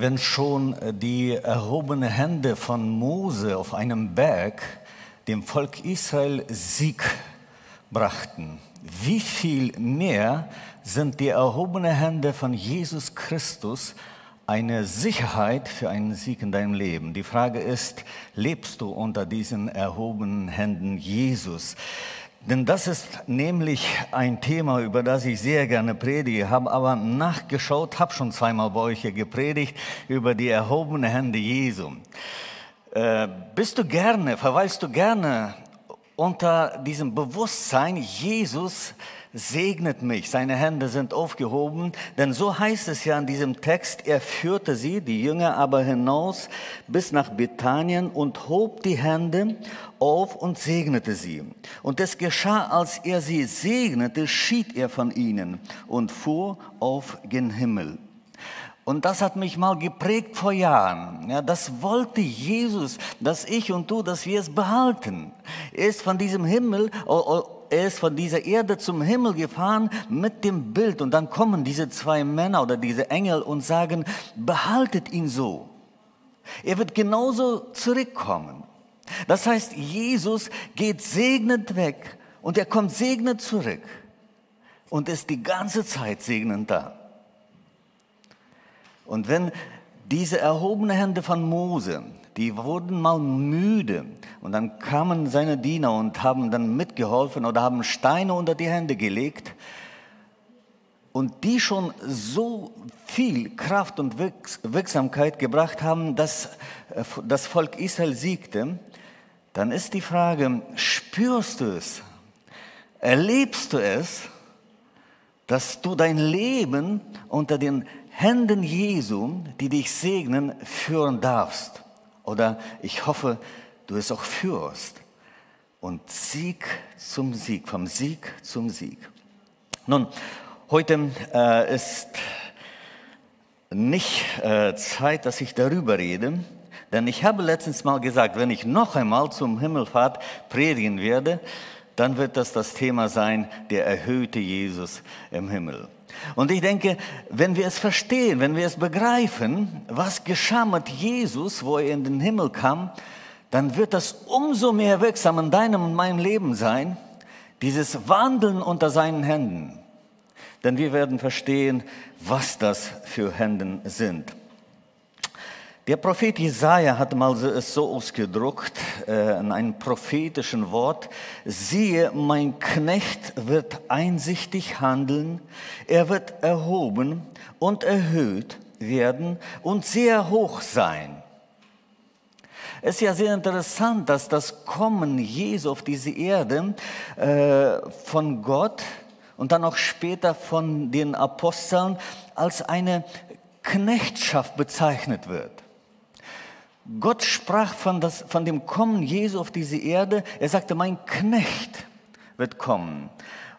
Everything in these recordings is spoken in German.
wenn schon die erhobenen Hände von Mose auf einem Berg dem Volk Israel Sieg brachten, wie viel mehr sind die erhobenen Hände von Jesus Christus eine Sicherheit für einen Sieg in deinem Leben. Die Frage ist, lebst du unter diesen erhobenen Händen Jesus? Denn das ist nämlich ein Thema, über das ich sehr gerne predige, habe aber nachgeschaut, habe schon zweimal bei euch hier gepredigt über die erhobenen Hände Jesu. Äh, bist du gerne, verweilst du gerne unter diesem Bewusstsein, Jesus segnet mich, seine Hände sind aufgehoben, denn so heißt es ja in diesem Text, er führte sie, die Jünger aber hinaus bis nach Bethanien und hob die Hände auf und segnete sie. Und es geschah, als er sie segnete, schied er von ihnen und fuhr auf den Himmel. Und das hat mich mal geprägt vor Jahren. Ja, das wollte Jesus, dass ich und du, dass wir es behalten. Er ist von diesem Himmel, ist von dieser Erde zum Himmel gefahren mit dem Bild. Und dann kommen diese zwei Männer oder diese Engel und sagen, behaltet ihn so. Er wird genauso zurückkommen. Das heißt, Jesus geht segnend weg und er kommt segnend zurück und ist die ganze Zeit segnend da. Und wenn diese erhobenen Hände von Mose, die wurden mal müde und dann kamen seine Diener und haben dann mitgeholfen oder haben Steine unter die Hände gelegt und die schon so viel Kraft und Wirksamkeit gebracht haben, dass äh, das Volk Israel siegte, dann ist die Frage, spürst du es? Erlebst du es, dass du dein Leben unter den Händen Jesu, die dich segnen, führen darfst? Oder ich hoffe, du es auch führst. Und Sieg zum Sieg, vom Sieg zum Sieg. Nun, heute äh, ist nicht äh, Zeit, dass ich darüber rede, denn ich habe letztens mal gesagt, wenn ich noch einmal zum Himmelfahrt predigen werde, dann wird das das Thema sein, der erhöhte Jesus im Himmel. Und ich denke, wenn wir es verstehen, wenn wir es begreifen, was geschah mit Jesus, wo er in den Himmel kam, dann wird das umso mehr wirksam in deinem und meinem Leben sein, dieses Wandeln unter seinen Händen. Denn wir werden verstehen, was das für Händen sind. Der Prophet Jesaja hat mal es so ausgedruckt, äh, in einem prophetischen Wort, siehe, mein Knecht wird einsichtig handeln, er wird erhoben und erhöht werden und sehr hoch sein. Es ist ja sehr interessant, dass das Kommen Jesu auf diese Erde äh, von Gott und dann auch später von den Aposteln als eine Knechtschaft bezeichnet wird. Gott sprach von, das, von dem Kommen Jesu auf diese Erde. Er sagte, mein Knecht wird kommen.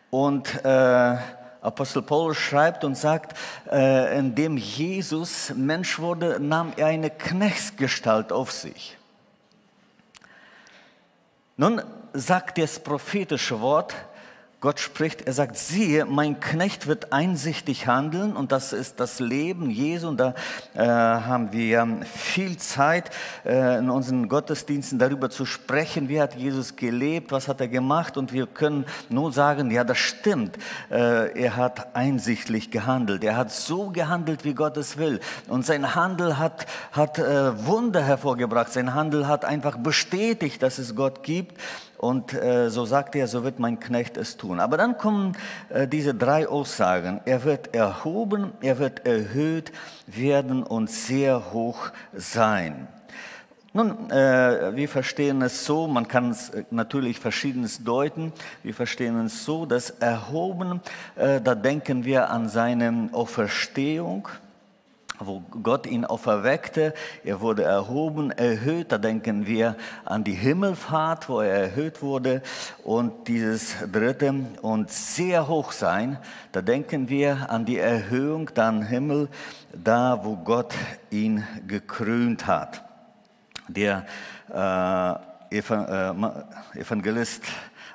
Und äh, Apostel Paulus schreibt und sagt, äh, indem Jesus Mensch wurde, nahm er eine Knechtsgestalt auf sich. Nun sagt das prophetische Wort, Gott spricht, er sagt, siehe, mein Knecht wird einsichtig handeln und das ist das Leben Jesu. Und da äh, haben wir viel Zeit äh, in unseren Gottesdiensten darüber zu sprechen, wie hat Jesus gelebt, was hat er gemacht? Und wir können nur sagen, ja, das stimmt, äh, er hat einsichtlich gehandelt, er hat so gehandelt, wie Gott es will. Und sein Handel hat, hat äh, Wunder hervorgebracht, sein Handel hat einfach bestätigt, dass es Gott gibt und äh, so sagt er, so wird mein Knecht es tun. Aber dann kommen äh, diese drei Aussagen. Er wird erhoben, er wird erhöht werden und sehr hoch sein. Nun, äh, wir verstehen es so, man kann es äh, natürlich verschiedenes deuten. Wir verstehen es so, dass erhoben, äh, da denken wir an seine Auferstehung wo Gott ihn auferweckte. Er wurde erhoben, erhöht. Da denken wir an die Himmelfahrt, wo er erhöht wurde. Und dieses dritte und sehr hoch sein, da denken wir an die Erhöhung dann Himmel, da wo Gott ihn gekrönt hat. Der äh, äh Evangelist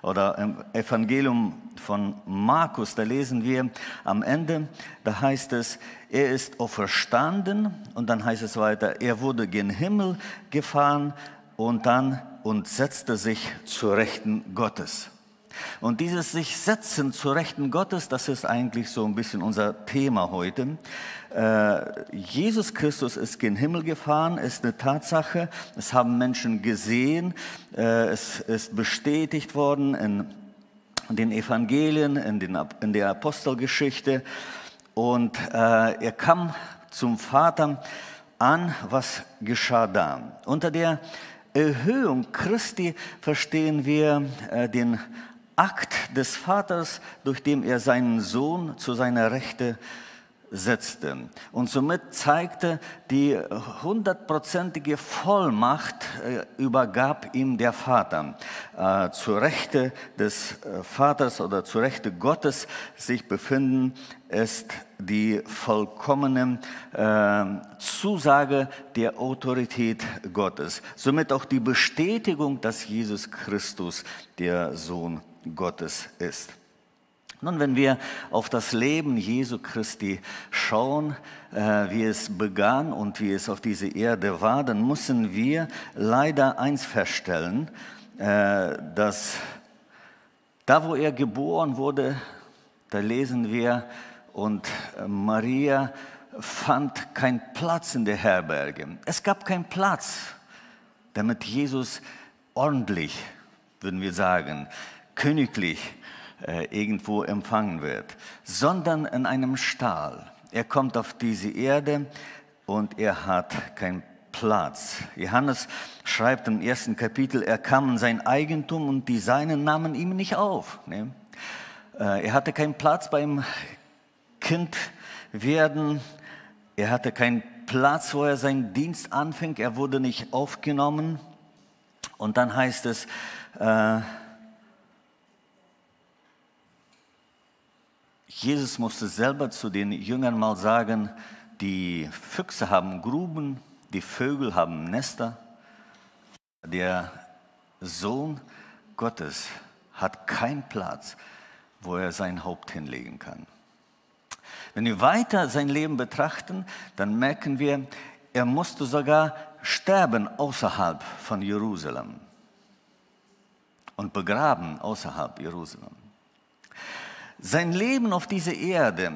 oder im Evangelium von Markus, da lesen wir am Ende, da heißt es, er ist auferstanden und dann heißt es weiter, er wurde gen Himmel gefahren und dann und setzte sich zur Rechten Gottes. Und dieses sich setzen zur Rechten Gottes, das ist eigentlich so ein bisschen unser Thema heute. Äh, Jesus Christus ist gen Himmel gefahren, ist eine Tatsache. Es haben Menschen gesehen, äh, es ist bestätigt worden in den Evangelien, in, den, in der Apostelgeschichte. Und äh, er kam zum Vater an, was geschah da. Unter der Erhöhung Christi verstehen wir äh, den Akt des Vaters, durch den er seinen Sohn zu seiner Rechte setzte. Und somit zeigte die hundertprozentige Vollmacht, äh, übergab ihm der Vater. Äh, zur Rechte des äh, Vaters oder zur Rechte Gottes sich befinden, ist die vollkommene äh, Zusage der Autorität Gottes. Somit auch die Bestätigung, dass Jesus Christus der Sohn Gottes ist. Nun, wenn wir auf das Leben Jesu Christi schauen, äh, wie es begann und wie es auf dieser Erde war, dann müssen wir leider eins feststellen, äh, dass da, wo er geboren wurde, da lesen wir, und Maria fand keinen Platz in der Herberge. Es gab keinen Platz, damit Jesus ordentlich, würden wir sagen, königlich äh, irgendwo empfangen wird, sondern in einem Stall. Er kommt auf diese Erde und er hat keinen Platz. Johannes schreibt im ersten Kapitel, er kam in sein Eigentum und die Seinen nahmen ihm nicht auf. Ne? Äh, er hatte keinen Platz beim Kind werden. Er hatte keinen Platz, wo er seinen Dienst anfing. Er wurde nicht aufgenommen. Und dann heißt es, äh, Jesus musste selber zu den Jüngern mal sagen, die Füchse haben Gruben, die Vögel haben Nester. Der Sohn Gottes hat keinen Platz, wo er sein Haupt hinlegen kann. Wenn wir weiter sein Leben betrachten, dann merken wir, er musste sogar sterben außerhalb von Jerusalem und begraben außerhalb Jerusalem. Sein Leben auf dieser Erde,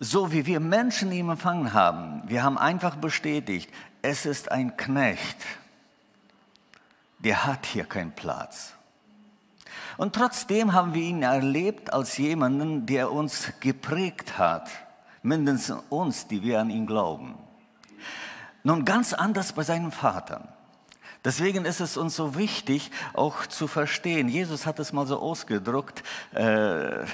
so wie wir Menschen ihn empfangen haben, wir haben einfach bestätigt, es ist ein Knecht, der hat hier keinen Platz. Und trotzdem haben wir ihn erlebt als jemanden, der uns geprägt hat, mindestens uns, die wir an ihn glauben. Nun ganz anders bei seinem Vater. Deswegen ist es uns so wichtig, auch zu verstehen. Jesus hat es mal so ausgedruckt, äh,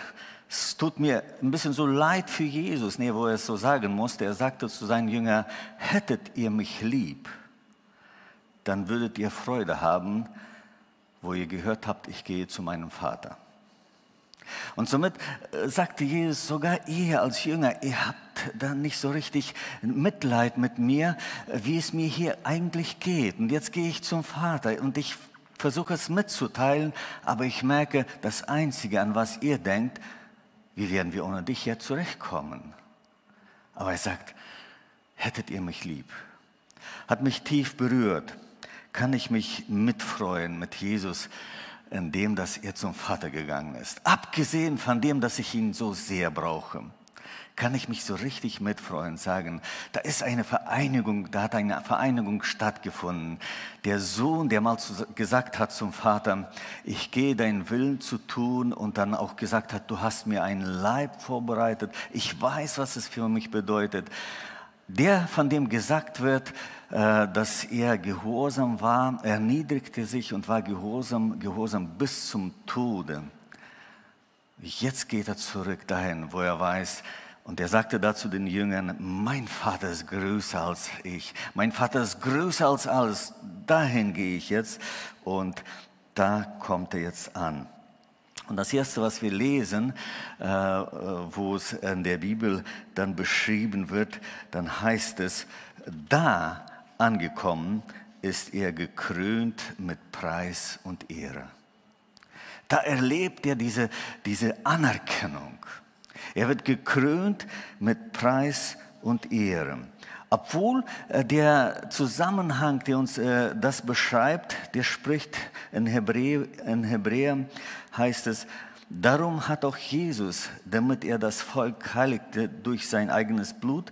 es tut mir ein bisschen so leid für Jesus, nee, wo er es so sagen musste. Er sagte zu seinen Jüngern, hättet ihr mich lieb, dann würdet ihr Freude haben, wo ihr gehört habt, ich gehe zu meinem Vater. Und somit äh, sagte Jesus, sogar ihr als Jünger, ihr habt da nicht so richtig Mitleid mit mir, äh, wie es mir hier eigentlich geht. Und jetzt gehe ich zum Vater und ich versuche es mitzuteilen, aber ich merke, das Einzige, an was ihr denkt, wie werden wir ohne dich jetzt zurechtkommen? Aber er sagt, hättet ihr mich lieb, hat mich tief berührt kann ich mich mitfreuen mit Jesus, in dem, dass er zum Vater gegangen ist. Abgesehen von dem, dass ich ihn so sehr brauche, kann ich mich so richtig mitfreuen, sagen, da ist eine Vereinigung, da hat eine Vereinigung stattgefunden. Der Sohn, der mal gesagt hat zum Vater, ich gehe deinen Willen zu tun und dann auch gesagt hat, du hast mir einen Leib vorbereitet, ich weiß, was es für mich bedeutet. Der, von dem gesagt wird, dass er gehorsam war, erniedrigte sich und war gehorsam, gehorsam bis zum Tode. Jetzt geht er zurück dahin, wo er weiß, und er sagte dazu den Jüngern, mein Vater ist größer als ich, mein Vater ist größer als alles, dahin gehe ich jetzt und da kommt er jetzt an. Und das Erste, was wir lesen, äh, wo es in der Bibel dann beschrieben wird, dann heißt es, da angekommen ist er gekrönt mit Preis und Ehre. Da erlebt er diese, diese Anerkennung. Er wird gekrönt mit Preis und Ehre. Obwohl äh, der Zusammenhang, der uns äh, das beschreibt, der spricht in Hebräer, in Hebräer heißt es, darum hat auch Jesus, damit er das Volk heiligte durch sein eigenes Blut,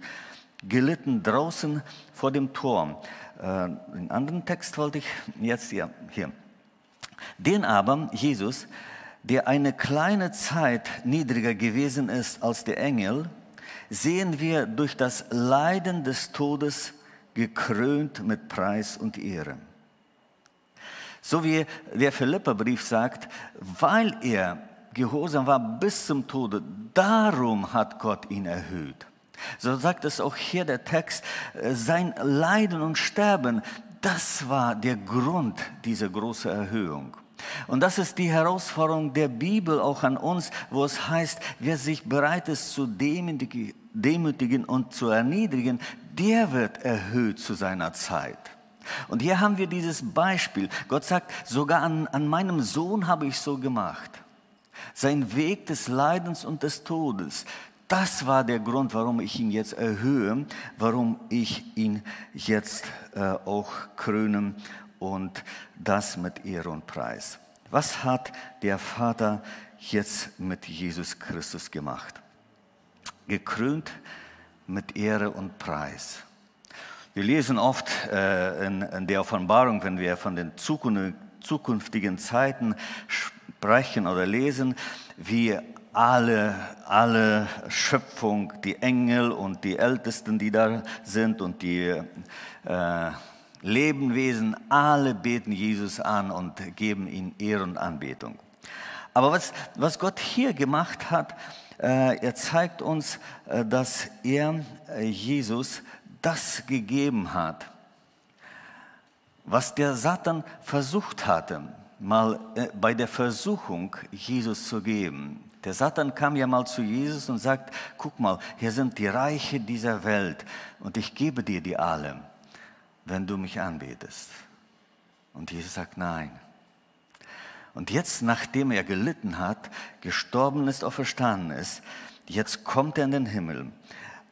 gelitten draußen vor dem Tor. Äh, den anderen Text wollte ich jetzt hier. hier. Den aber, Jesus, der eine kleine Zeit niedriger gewesen ist als der Engel, sehen wir durch das Leiden des Todes gekrönt mit Preis und Ehre. So wie der Philipperbrief sagt, weil er gehorsam war bis zum Tode, darum hat Gott ihn erhöht. So sagt es auch hier der Text, sein Leiden und Sterben, das war der Grund dieser großen Erhöhung. Und das ist die Herausforderung der Bibel auch an uns, wo es heißt, wer sich bereit ist zu demütigen und zu erniedrigen, der wird erhöht zu seiner Zeit. Und hier haben wir dieses Beispiel. Gott sagt, sogar an, an meinem Sohn habe ich so gemacht. Sein Weg des Leidens und des Todes, das war der Grund, warum ich ihn jetzt erhöhe, warum ich ihn jetzt äh, auch krönen und das mit Ehre und Preis. Was hat der Vater jetzt mit Jesus Christus gemacht? Gekrönt mit Ehre und Preis. Wir lesen oft äh, in, in, der Offenbarung, wenn wir von den zukünftigen Zeiten sprechen oder lesen, wie alle, alle Schöpfung, die Engel und die Ältesten, die da sind und die äh, Lebenwesen, alle beten Jesus an und geben ihm Ehre und Anbetung. Aber was, was Gott hier gemacht hat, äh, er zeigt uns, äh, dass er äh, Jesus das gegeben hat, was der Satan versucht hatte, mal äh, bei der Versuchung Jesus zu geben. Der Satan kam ja mal zu Jesus und sagt, guck mal, hier sind die Reiche dieser Welt und ich gebe dir die alle wenn du mich anbetest. Und Jesus sagt nein. Und jetzt, nachdem er gelitten hat, gestorben ist, auferstanden ist, jetzt kommt er in den Himmel.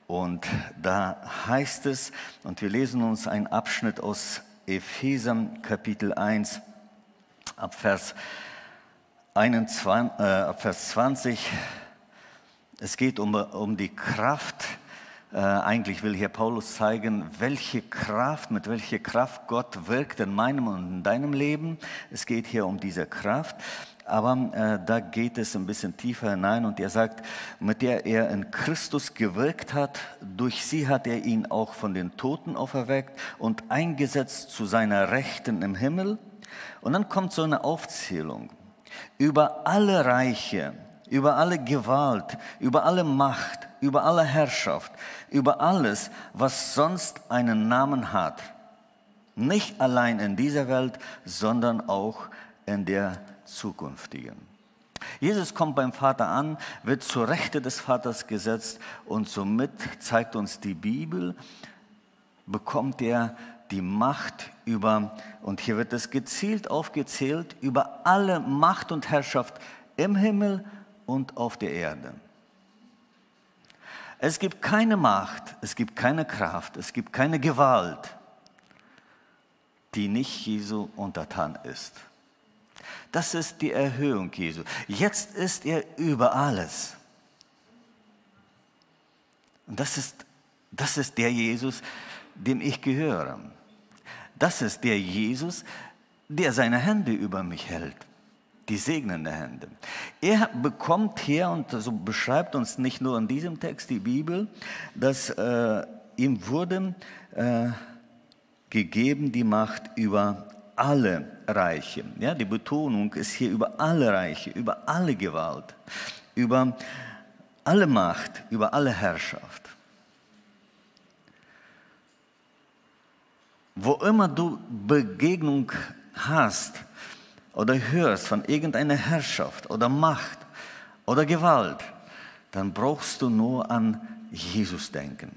Und da heißt es, und wir lesen uns einen Abschnitt aus Epheser Kapitel 1 ab Vers, 21, äh, Vers 20. Es geht um, um die Kraft, äh, eigentlich will hier Paulus zeigen, welche Kraft, mit welcher Kraft Gott wirkt in meinem und in deinem Leben. Es geht hier um diese Kraft. Aber äh, da geht es ein bisschen tiefer hinein und er sagt, mit der er in Christus gewirkt hat, durch sie hat er ihn auch von den Toten auferweckt und eingesetzt zu seiner Rechten im Himmel. Und dann kommt so eine Aufzählung über alle Reiche, über alle Gewalt, über alle Macht, über alle Herrschaft, über alles, was sonst einen Namen hat. Nicht allein in dieser Welt, sondern auch in der zukünftigen. Jesus kommt beim Vater an, wird zur Rechte des Vaters gesetzt und somit zeigt uns die Bibel, bekommt er die Macht über, und hier wird es gezielt aufgezählt, über alle Macht und Herrschaft im Himmel und auf der Erde. Es gibt keine Macht, es gibt keine Kraft, es gibt keine Gewalt, die nicht Jesu untertan ist. Das ist die Erhöhung Jesu. Jetzt ist er über alles. Und das ist, das ist der Jesus, dem ich gehöre. Das ist der Jesus, der seine Hände über mich hält die segnende Hände. Er bekommt hier, und so beschreibt uns nicht nur in diesem Text die Bibel, dass äh, ihm wurde äh, gegeben die Macht über alle Reiche. Ja, die Betonung ist hier über alle Reiche, über alle Gewalt, über alle Macht, über alle Herrschaft. Wo immer du Begegnung hast, oder hörst von irgendeiner Herrschaft oder Macht oder Gewalt, dann brauchst du nur an Jesus denken.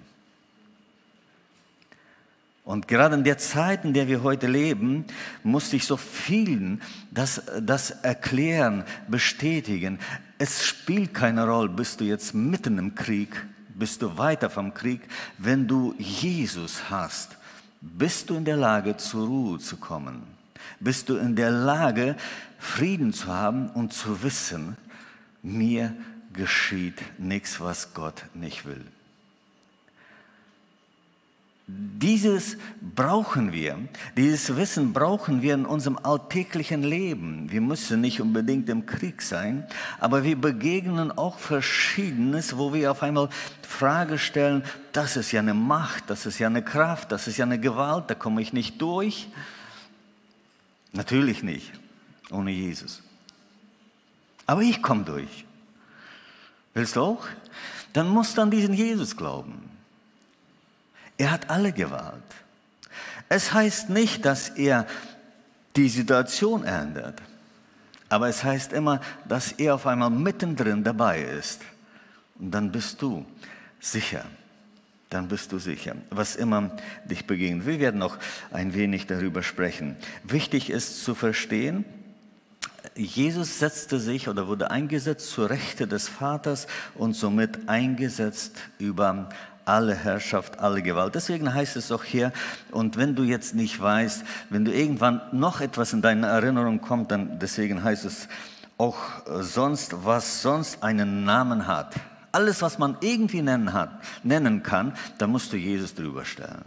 Und gerade in der Zeit, in der wir heute leben, musste ich so vielen das, das erklären, bestätigen. Es spielt keine Rolle, bist du jetzt mitten im Krieg, bist du weiter vom Krieg. Wenn du Jesus hast, bist du in der Lage, zur Ruhe zu kommen. Bist du in der Lage, Frieden zu haben und zu wissen, mir geschieht nichts, was Gott nicht will. Dieses brauchen wir, dieses Wissen brauchen wir in unserem alltäglichen Leben. Wir müssen nicht unbedingt im Krieg sein, aber wir begegnen auch Verschiedenes, wo wir auf einmal Frage stellen, das ist ja eine Macht, das ist ja eine Kraft, das ist ja eine Gewalt, da komme ich nicht durch. Natürlich nicht, ohne Jesus. Aber ich komme durch. Willst du auch? Dann musst du an diesen Jesus glauben. Er hat alle Gewalt. Es heißt nicht, dass er die Situation ändert, aber es heißt immer, dass er auf einmal mittendrin dabei ist. Und dann bist du sicher. Dann bist du sicher, was immer dich begegnet. Wir werden noch ein wenig darüber sprechen. Wichtig ist zu verstehen, Jesus setzte sich oder wurde eingesetzt zur Rechte des Vaters und somit eingesetzt über alle Herrschaft, alle Gewalt. Deswegen heißt es auch hier, und wenn du jetzt nicht weißt, wenn du irgendwann noch etwas in deine Erinnerung kommt, dann deswegen heißt es auch sonst, was sonst einen Namen hat. Alles, was man irgendwie nennen, hat, nennen kann, da musst du Jesus drüber stellen.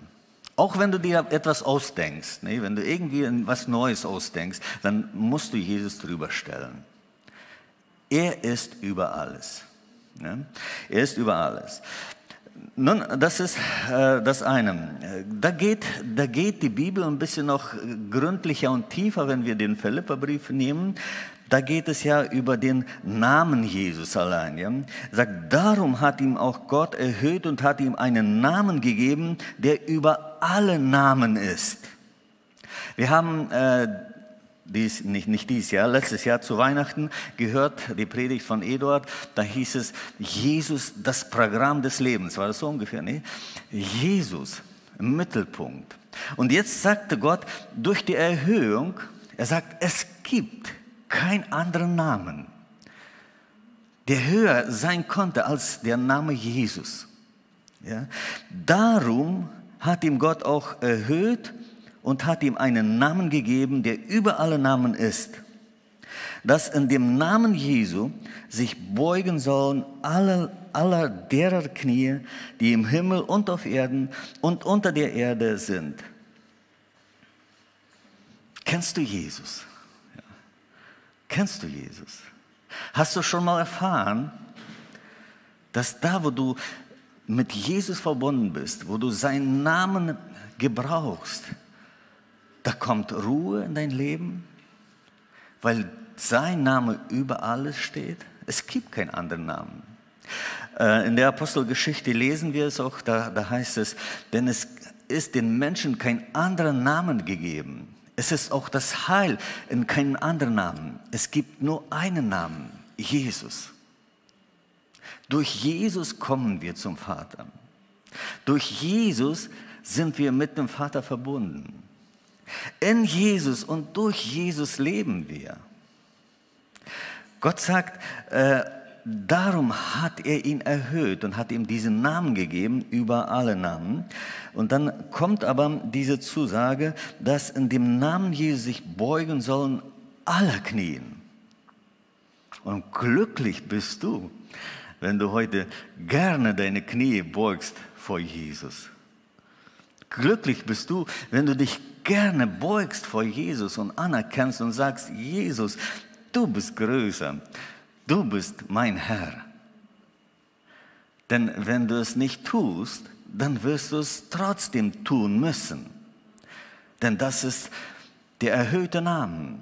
Auch wenn du dir etwas ausdenkst, ne, wenn du irgendwie was Neues ausdenkst, dann musst du Jesus drüber stellen. Er ist über alles. Ne? Er ist über alles. Nun, das ist äh, das eine. Da geht, da geht die Bibel ein bisschen noch gründlicher und tiefer, wenn wir den Philipperbrief nehmen. Da geht es ja über den Namen Jesus allein. Ja? Sagt, darum hat ihm auch Gott erhöht und hat ihm einen Namen gegeben, der über alle Namen ist. Wir haben äh, dies, nicht, nicht dieses Jahr, letztes Jahr zu Weihnachten gehört, die Predigt von Eduard, da hieß es, Jesus, das Programm des Lebens, war das so ungefähr, ne? Jesus Mittelpunkt. Und jetzt sagte Gott, durch die Erhöhung, er sagt, es gibt keinen anderen Namen, der höher sein konnte als der Name Jesus. Ja? Darum hat ihm Gott auch erhöht und hat ihm einen Namen gegeben, der über alle Namen ist, dass in dem Namen Jesu sich beugen sollen alle, aller derer Knie, die im Himmel und auf Erden und unter der Erde sind. Kennst du Jesus? Ja. Kennst du Jesus? Hast du schon mal erfahren, dass da, wo du mit Jesus verbunden bist, wo du seinen Namen gebrauchst, da kommt Ruhe in dein Leben, weil sein Name über alles steht. Es gibt keinen anderen Namen. Äh, in der Apostelgeschichte lesen wir es auch, da, da heißt es, denn es ist den Menschen kein anderer Namen gegeben. Es ist auch das Heil in keinem anderen Namen. Es gibt nur einen Namen, Jesus. Durch Jesus kommen wir zum Vater. Durch Jesus sind wir mit dem Vater verbunden. In Jesus und durch Jesus leben wir. Gott sagt, äh, darum hat er ihn erhöht und hat ihm diesen Namen gegeben über alle Namen. Und dann kommt aber diese Zusage, dass in dem Namen Jesus sich beugen sollen alle Knien. Und glücklich bist du, wenn du heute gerne deine Knie beugst vor Jesus. Glücklich bist du, wenn du dich gerne beugst vor Jesus und anerkennst und sagst, Jesus, du bist größer, du bist mein Herr. Denn wenn du es nicht tust, dann wirst du es trotzdem tun müssen. Denn das ist der erhöhte Name.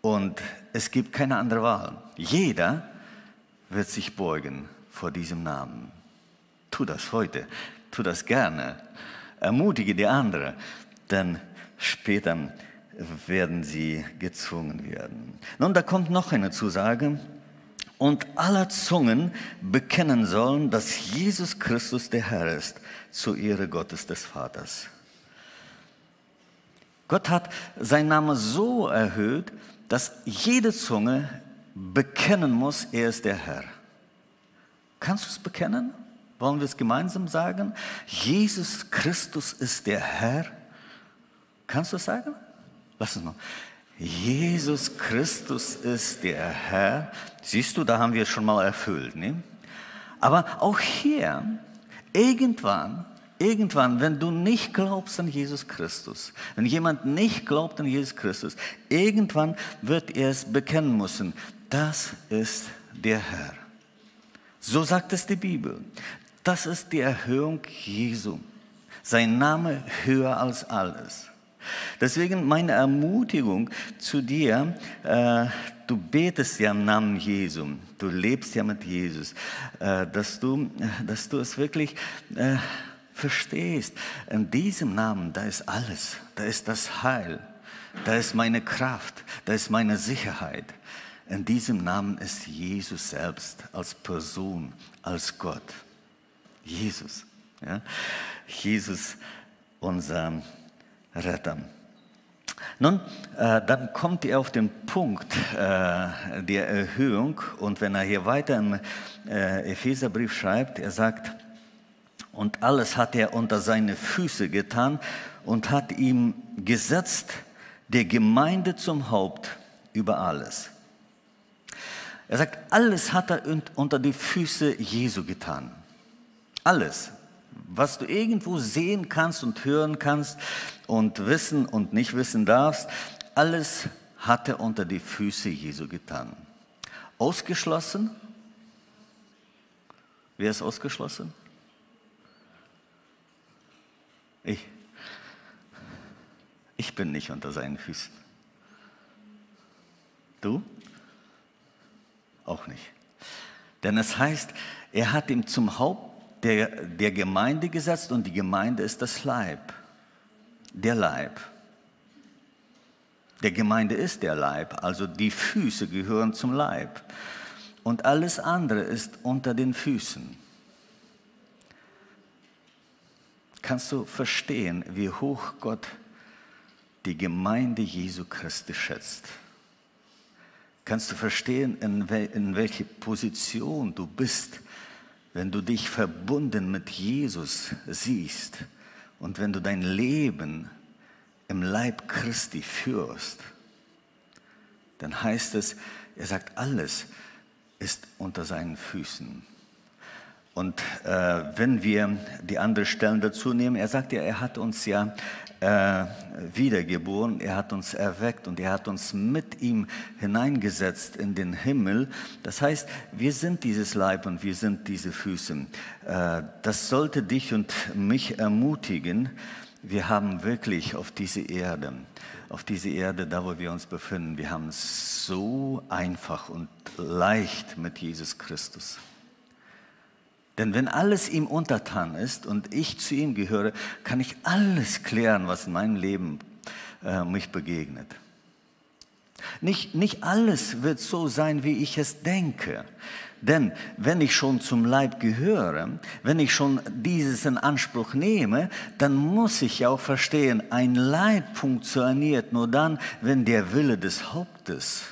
Und es gibt keine andere Wahl. Jeder wird sich beugen vor diesem Namen. Tu das heute, tu das gerne. Ermutige die anderen, denn Später werden sie gezwungen werden. Nun, da kommt noch eine Zusage. Und aller Zungen bekennen sollen, dass Jesus Christus der Herr ist, zur Ehre Gottes des Vaters. Gott hat seinen Namen so erhöht, dass jede Zunge bekennen muss, er ist der Herr. Kannst du es bekennen? Wollen wir es gemeinsam sagen? Jesus Christus ist der Herr. Kannst du es sagen? Lass uns mal. Jesus Christus ist der Herr. Siehst du, da haben wir es schon mal erfüllt. Ne? Aber auch hier, irgendwann, irgendwann, wenn du nicht glaubst an Jesus Christus, wenn jemand nicht glaubt an Jesus Christus, irgendwann wird er es bekennen müssen. Das ist der Herr. So sagt es die Bibel. Das ist die Erhöhung Jesu. Sein Name höher als alles. Deswegen meine Ermutigung zu dir, äh, du betest ja im Namen Jesu, du lebst ja mit Jesus, äh, dass, du, dass du es wirklich äh, verstehst. In diesem Namen, da ist alles, da ist das Heil, da ist meine Kraft, da ist meine Sicherheit. In diesem Namen ist Jesus selbst als Person, als Gott. Jesus. Ja? Jesus, unser Retter. Nun, äh, dann kommt er auf den Punkt äh, der Erhöhung und wenn er hier weiter im äh, Epheserbrief schreibt, er sagt, und alles hat er unter seine Füße getan und hat ihm gesetzt, der Gemeinde zum Haupt über alles. Er sagt, alles hat er unter die Füße Jesu getan. Alles, was du irgendwo sehen kannst und hören kannst und wissen und nicht wissen darfst, alles hat er unter die Füße Jesu getan. Ausgeschlossen? Wer ist ausgeschlossen? Ich. Ich bin nicht unter seinen Füßen. Du? Auch nicht. Denn es heißt, er hat ihm zum Haupt der, der Gemeinde gesetzt und die Gemeinde ist das Leib. Der Leib. Der Gemeinde ist der Leib, also die Füße gehören zum Leib. Und alles andere ist unter den Füßen. Kannst du verstehen, wie hoch Gott die Gemeinde Jesu Christi schätzt? Kannst du verstehen, in, wel in welche Position du bist wenn du dich verbunden mit Jesus siehst und wenn du dein Leben im Leib Christi führst, dann heißt es, er sagt, alles ist unter seinen Füßen. Und äh, wenn wir die anderen Stellen dazu nehmen, er sagt ja, er hat uns ja äh, wiedergeboren, er hat uns erweckt und er hat uns mit ihm hineingesetzt in den Himmel. Das heißt, wir sind dieses Leib und wir sind diese Füße. Äh, das sollte dich und mich ermutigen. Wir haben wirklich auf diese Erde, auf diese Erde, da wo wir uns befinden, wir haben es so einfach und leicht mit Jesus Christus. Denn wenn alles ihm untertan ist und ich zu ihm gehöre, kann ich alles klären, was in meinem Leben äh, mich begegnet. Nicht, nicht alles wird so sein, wie ich es denke. Denn wenn ich schon zum Leib gehöre, wenn ich schon dieses in Anspruch nehme, dann muss ich ja auch verstehen, ein Leib funktioniert nur dann, wenn der Wille des Hauptes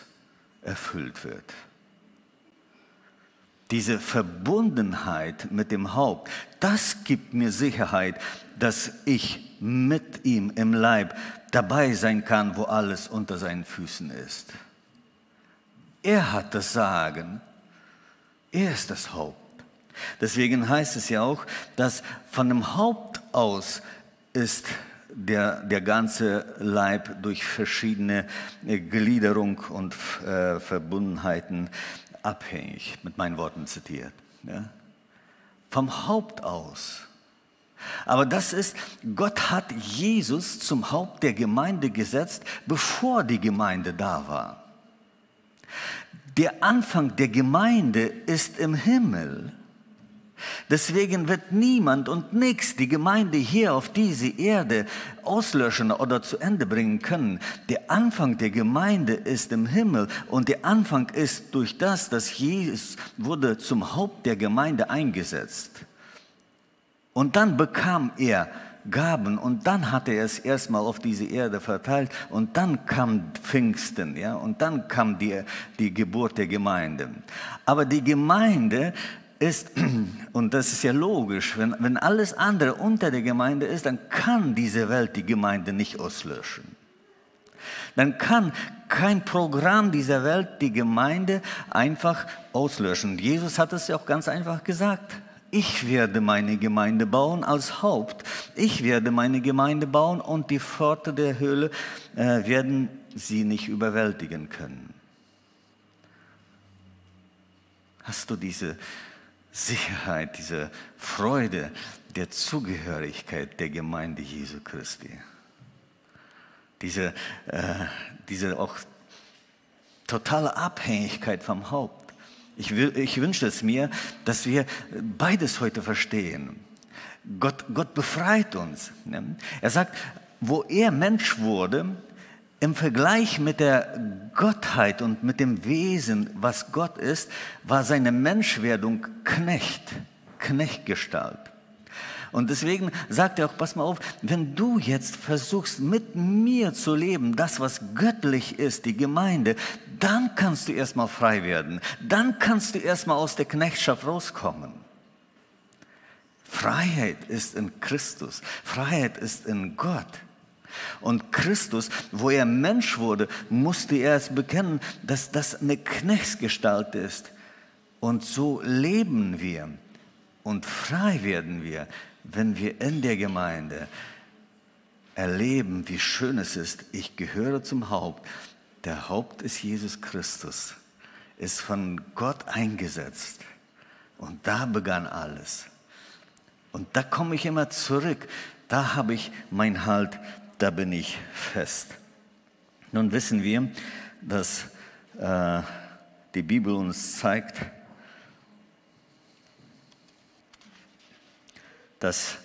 erfüllt wird. Diese Verbundenheit mit dem Haupt, das gibt mir Sicherheit, dass ich mit ihm im Leib dabei sein kann, wo alles unter seinen Füßen ist. Er hat das Sagen. Er ist das Haupt. Deswegen heißt es ja auch, dass von dem Haupt aus ist der, der ganze Leib durch verschiedene Gliederung und äh, Verbundenheiten abhängig, mit meinen Worten zitiert. Ja? Vom Haupt aus. Aber das ist, Gott hat Jesus zum Haupt der Gemeinde gesetzt, bevor die Gemeinde da war. Der Anfang der Gemeinde ist im Himmel. Deswegen wird niemand und nichts die Gemeinde hier auf diese Erde auslöschen oder zu Ende bringen können. Der Anfang der Gemeinde ist im Himmel und der Anfang ist durch das, dass Jesus wurde zum Haupt der Gemeinde eingesetzt. Und dann bekam er Gaben und dann hat er es erstmal auf diese Erde verteilt und dann kam Pfingsten, ja, und dann kam die, die Geburt der Gemeinde. Aber die Gemeinde ist, und das ist ja logisch, wenn, wenn alles andere unter der Gemeinde ist, dann kann diese Welt die Gemeinde nicht auslöschen. Dann kann kein Programm dieser Welt die Gemeinde einfach auslöschen. Jesus hat es ja auch ganz einfach gesagt. Ich werde meine Gemeinde bauen als Haupt. Ich werde meine Gemeinde bauen und die Pforte der Höhle äh, werden sie nicht überwältigen können. Hast du diese Sicherheit, diese Freude der Zugehörigkeit der Gemeinde Jesu Christi? Diese, äh, diese auch totale Abhängigkeit vom Haupt. Ich, will, ich wünsche es mir, dass wir beides heute verstehen. Gott, Gott befreit uns. Ne? Er sagt, wo er Mensch wurde, im Vergleich mit der Gottheit und mit dem Wesen, was Gott ist, war seine Menschwerdung Knecht, Knechtgestalt. Und deswegen sagt er auch, pass mal auf, wenn du jetzt versuchst, mit mir zu leben, das, was göttlich ist, die Gemeinde, dann kannst du erstmal frei werden. Dann kannst du erstmal aus der Knechtschaft rauskommen. Freiheit ist in Christus. Freiheit ist in Gott. Und Christus, wo er Mensch wurde, musste er es bekennen, dass das eine Knechtsgestalt ist. Und so leben wir und frei werden wir, wenn wir in der Gemeinde erleben, wie schön es ist, ich gehöre zum Haupt. Der Haupt ist Jesus Christus, ist von Gott eingesetzt. Und da begann alles. Und da komme ich immer zurück. Da habe ich mein Halt, da bin ich fest. Nun wissen wir, dass äh, die Bibel uns zeigt, dass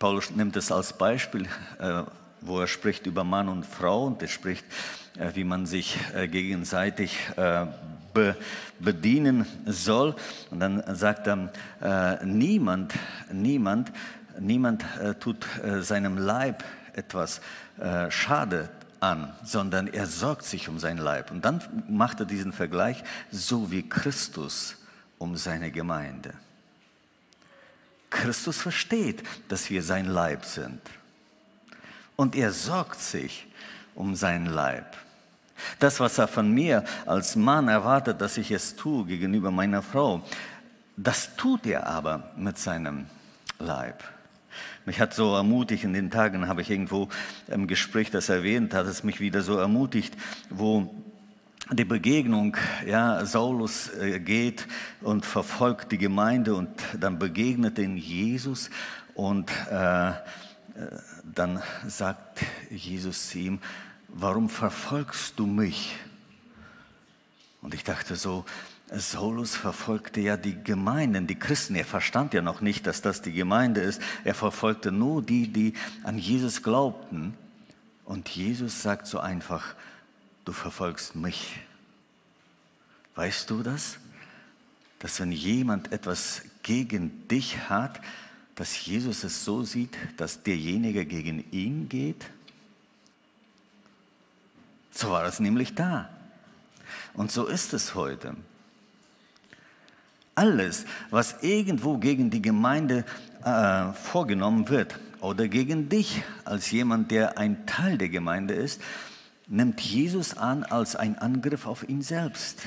Paulus nimmt es als Beispiel, äh, wo er spricht über Mann und Frau und er spricht, äh, wie man sich äh, gegenseitig bedienen soll. Und dann sagt er, niemand, niemand, niemand tut seinem Leib etwas Schade an, sondern er sorgt sich um sein Leib. Und dann macht er diesen Vergleich, so wie Christus um seine Gemeinde. Christus versteht, dass wir sein Leib sind. Und er sorgt sich um seinen Leib. Das, was er von mir als Mann erwartet, dass ich es tue gegenüber meiner Frau, das tut er aber mit seinem Leib. Mich hat so ermutigt, in den Tagen habe ich irgendwo im Gespräch das erwähnt, hat es mich wieder so ermutigt, wo die Begegnung, ja, Saulus äh, geht und verfolgt die Gemeinde und dann begegnet ihn Jesus und äh, äh, dann sagt Jesus zu ihm, warum verfolgst du mich? Und ich dachte so, Saulus verfolgte ja die Gemeinden, die Christen. Er verstand ja noch nicht, dass das die Gemeinde ist. Er verfolgte nur die, die an Jesus glaubten. Und Jesus sagt so einfach, du verfolgst mich. Weißt du das? Dass wenn jemand etwas gegen dich hat, dass Jesus es so sieht, dass derjenige gegen ihn geht? So war es nämlich da. Und so ist es heute. Alles, was irgendwo gegen die Gemeinde äh, vorgenommen wird oder gegen dich als jemand, der ein Teil der Gemeinde ist, nimmt Jesus an als ein Angriff auf ihn selbst.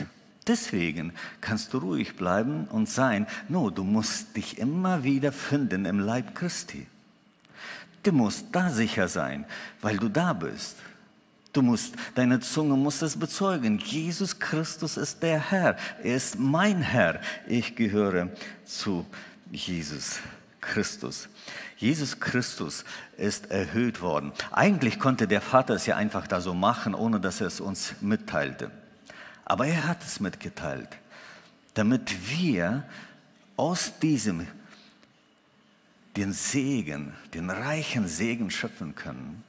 Deswegen kannst du ruhig bleiben und sein, no, du musst dich immer wieder finden im Leib Christi. Du musst da sicher sein, weil du da bist. Du musst, deine Zunge muss es bezeugen. Jesus Christus ist der Herr. Er ist mein Herr. Ich gehöre zu Jesus Christus. Jesus Christus ist erhöht worden. Eigentlich konnte der Vater es ja einfach da so machen, ohne dass er es uns mitteilte. Aber er hat es mitgeteilt, damit wir aus diesem den Segen, den reichen Segen schöpfen können.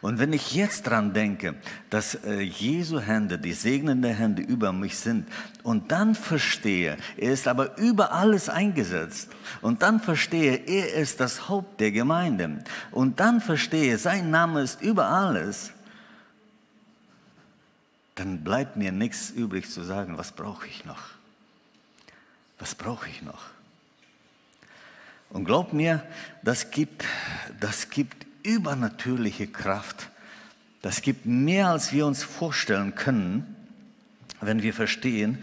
Und wenn ich jetzt dran denke, dass äh, Jesu Hände, die segnenden Hände über mich sind, und dann verstehe, er ist aber über alles eingesetzt, und dann verstehe, er ist das Haupt der Gemeinde, und dann verstehe, sein Name ist über alles, dann bleibt mir nichts übrig zu sagen, was brauche ich noch? Was brauche ich noch? Und glaub mir, das gibt, das gibt übernatürliche Kraft. Das gibt mehr, als wir uns vorstellen können, wenn wir verstehen.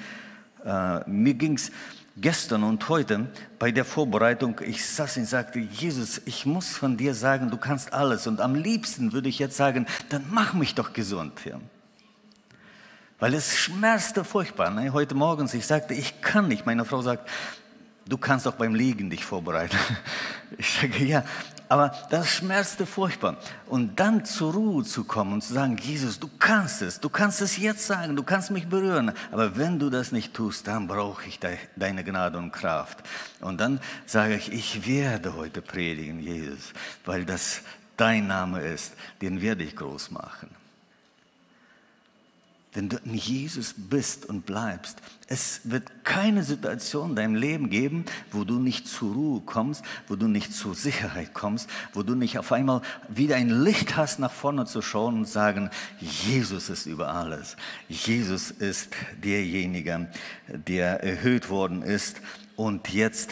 Äh, mir ging es gestern und heute bei der Vorbereitung, ich saß und sagte, Jesus, ich muss von dir sagen, du kannst alles. Und am liebsten würde ich jetzt sagen, dann mach mich doch gesund. Ja. Weil es schmerzte furchtbar. Ne? Heute morgens, ich sagte, ich kann nicht. Meine Frau sagt, du kannst auch beim Liegen dich vorbereiten. Ich sage, ja, aber das schmerzte furchtbar. Und dann zur Ruhe zu kommen und zu sagen, Jesus, du kannst es, du kannst es jetzt sagen, du kannst mich berühren. Aber wenn du das nicht tust, dann brauche ich deine Gnade und Kraft. Und dann sage ich, ich werde heute predigen, Jesus, weil das dein Name ist, den werde ich groß machen wenn du in Jesus bist und bleibst, es wird keine Situation in deinem Leben geben, wo du nicht zur Ruhe kommst, wo du nicht zur Sicherheit kommst, wo du nicht auf einmal wieder ein Licht hast, nach vorne zu schauen und sagen, Jesus ist über alles. Jesus ist derjenige, der erhöht worden ist und jetzt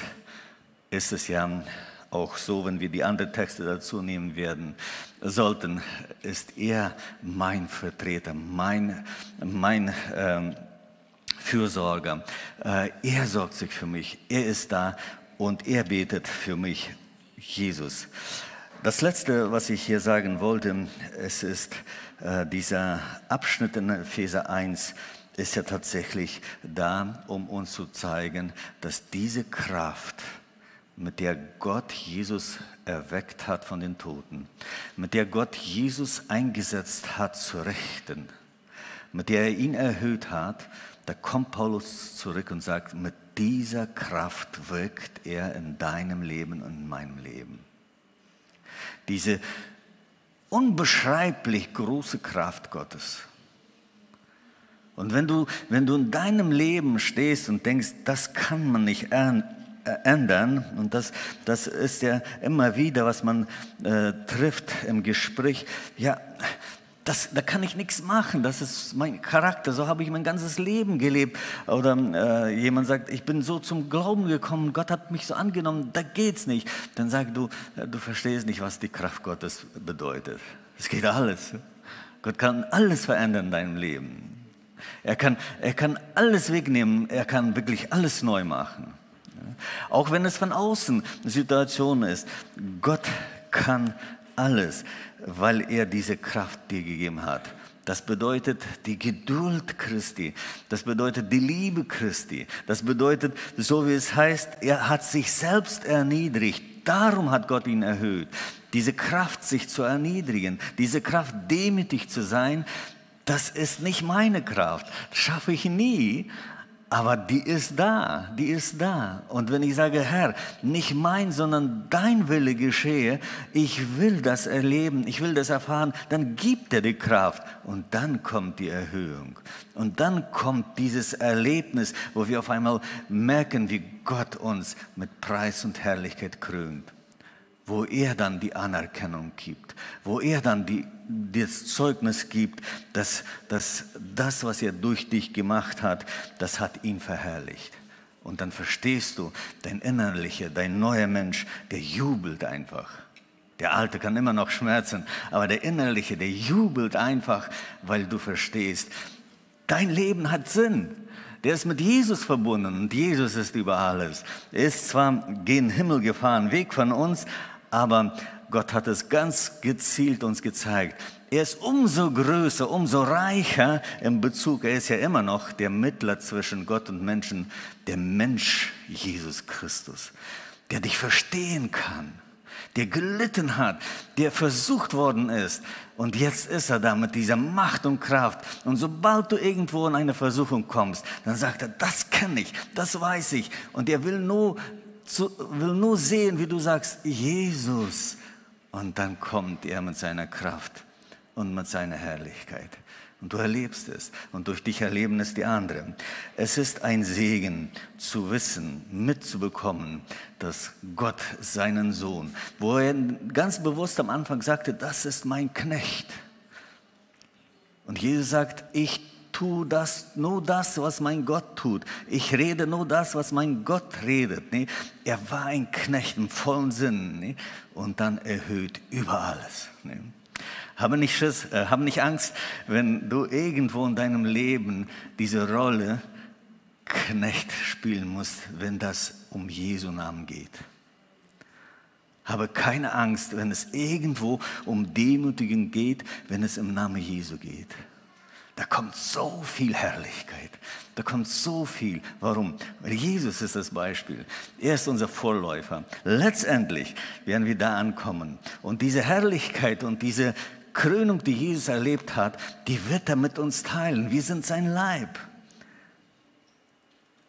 ist es ja auch so, wenn wir die anderen Texte dazu nehmen werden, sollten, ist er mein Vertreter, mein, mein ähm, Fürsorger. Äh, er sorgt sich für mich, er ist da und er betet für mich, Jesus. Das Letzte, was ich hier sagen wollte, es ist äh, dieser Abschnitt in Epheser 1, ist ja tatsächlich da, um uns zu zeigen, dass diese Kraft, mit der Gott Jesus erweckt hat von den Toten, mit der Gott Jesus eingesetzt hat zu Rechten, mit der er ihn erhöht hat, da kommt Paulus zurück und sagt, mit dieser Kraft wirkt er in deinem Leben und in meinem Leben. Diese unbeschreiblich große Kraft Gottes. Und wenn du, wenn du in deinem Leben stehst und denkst, das kann man nicht ändern. Und das, das ist ja immer wieder, was man äh, trifft im Gespräch. Ja, das, da kann ich nichts machen, das ist mein Charakter, so habe ich mein ganzes Leben gelebt. Oder äh, jemand sagt, ich bin so zum Glauben gekommen, Gott hat mich so angenommen, da geht's nicht. Dann sag du, du verstehst nicht, was die Kraft Gottes bedeutet. Es geht alles. Gott kann alles verändern in deinem Leben. Er kann, er kann alles wegnehmen, er kann wirklich alles neu machen. Auch wenn es von außen Situation ist. Gott kann alles, weil er diese Kraft dir gegeben hat. Das bedeutet die Geduld Christi. Das bedeutet die Liebe Christi. Das bedeutet, so wie es heißt, er hat sich selbst erniedrigt. Darum hat Gott ihn erhöht. Diese Kraft, sich zu erniedrigen, diese Kraft, demütig zu sein, das ist nicht meine Kraft. Das schaffe ich nie. Aber die ist da, die ist da. Und wenn ich sage, Herr, nicht mein, sondern dein Wille geschehe, ich will das erleben, ich will das erfahren, dann gibt er die Kraft und dann kommt die Erhöhung. Und dann kommt dieses Erlebnis, wo wir auf einmal merken, wie Gott uns mit Preis und Herrlichkeit krönt wo er dann die Anerkennung gibt, wo er dann die, das Zeugnis gibt, dass, dass das, was er durch dich gemacht hat, das hat ihn verherrlicht. Und dann verstehst du, dein innerlicher, dein neuer Mensch, der jubelt einfach. Der alte kann immer noch schmerzen, aber der innerliche, der jubelt einfach, weil du verstehst, dein Leben hat Sinn. Der ist mit Jesus verbunden und Jesus ist über alles. Er ist zwar gen Himmel gefahren, weg von uns, aber Gott hat es ganz gezielt uns gezeigt. Er ist umso größer, umso reicher im Bezug. Er ist ja immer noch der Mittler zwischen Gott und Menschen, der Mensch Jesus Christus, der dich verstehen kann, der gelitten hat, der versucht worden ist. Und jetzt ist er da mit dieser Macht und Kraft. Und sobald du irgendwo in eine Versuchung kommst, dann sagt er, das kenne ich, das weiß ich. Und er will nur zu, will nur sehen, wie du sagst, Jesus. Und dann kommt er mit seiner Kraft und mit seiner Herrlichkeit. Und du erlebst es. Und durch dich erleben es die anderen. Es ist ein Segen zu wissen, mitzubekommen, dass Gott seinen Sohn, wo er ganz bewusst am Anfang sagte, das ist mein Knecht. Und Jesus sagt, ich tue das, nur das, was mein Gott tut. Ich rede nur das, was mein Gott redet. Nee? Er war ein Knecht im vollen Sinn nee? und dann erhöht über alles. Nee? Habe nicht, Schiss, äh, hab nicht Angst, wenn du irgendwo in deinem Leben diese Rolle Knecht spielen musst, wenn das um Jesu Namen geht. Habe keine Angst, wenn es irgendwo um Demütigen geht, wenn es im Namen Jesu geht. Da kommt so viel Herrlichkeit. Da kommt so viel. Warum? Weil Jesus ist das Beispiel. Er ist unser Vorläufer. Letztendlich werden wir da ankommen. Und diese Herrlichkeit und diese Krönung, die Jesus erlebt hat, die wird er mit uns teilen. Wir sind sein Leib.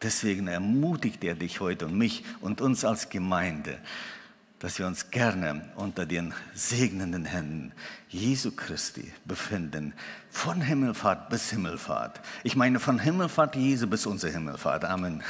Deswegen ermutigt er dich heute und mich und uns als Gemeinde, dass wir uns gerne unter den segnenden Händen Jesu Christi befinden, von Himmelfahrt bis Himmelfahrt. Ich meine von Himmelfahrt Jesu bis unsere Himmelfahrt. Amen.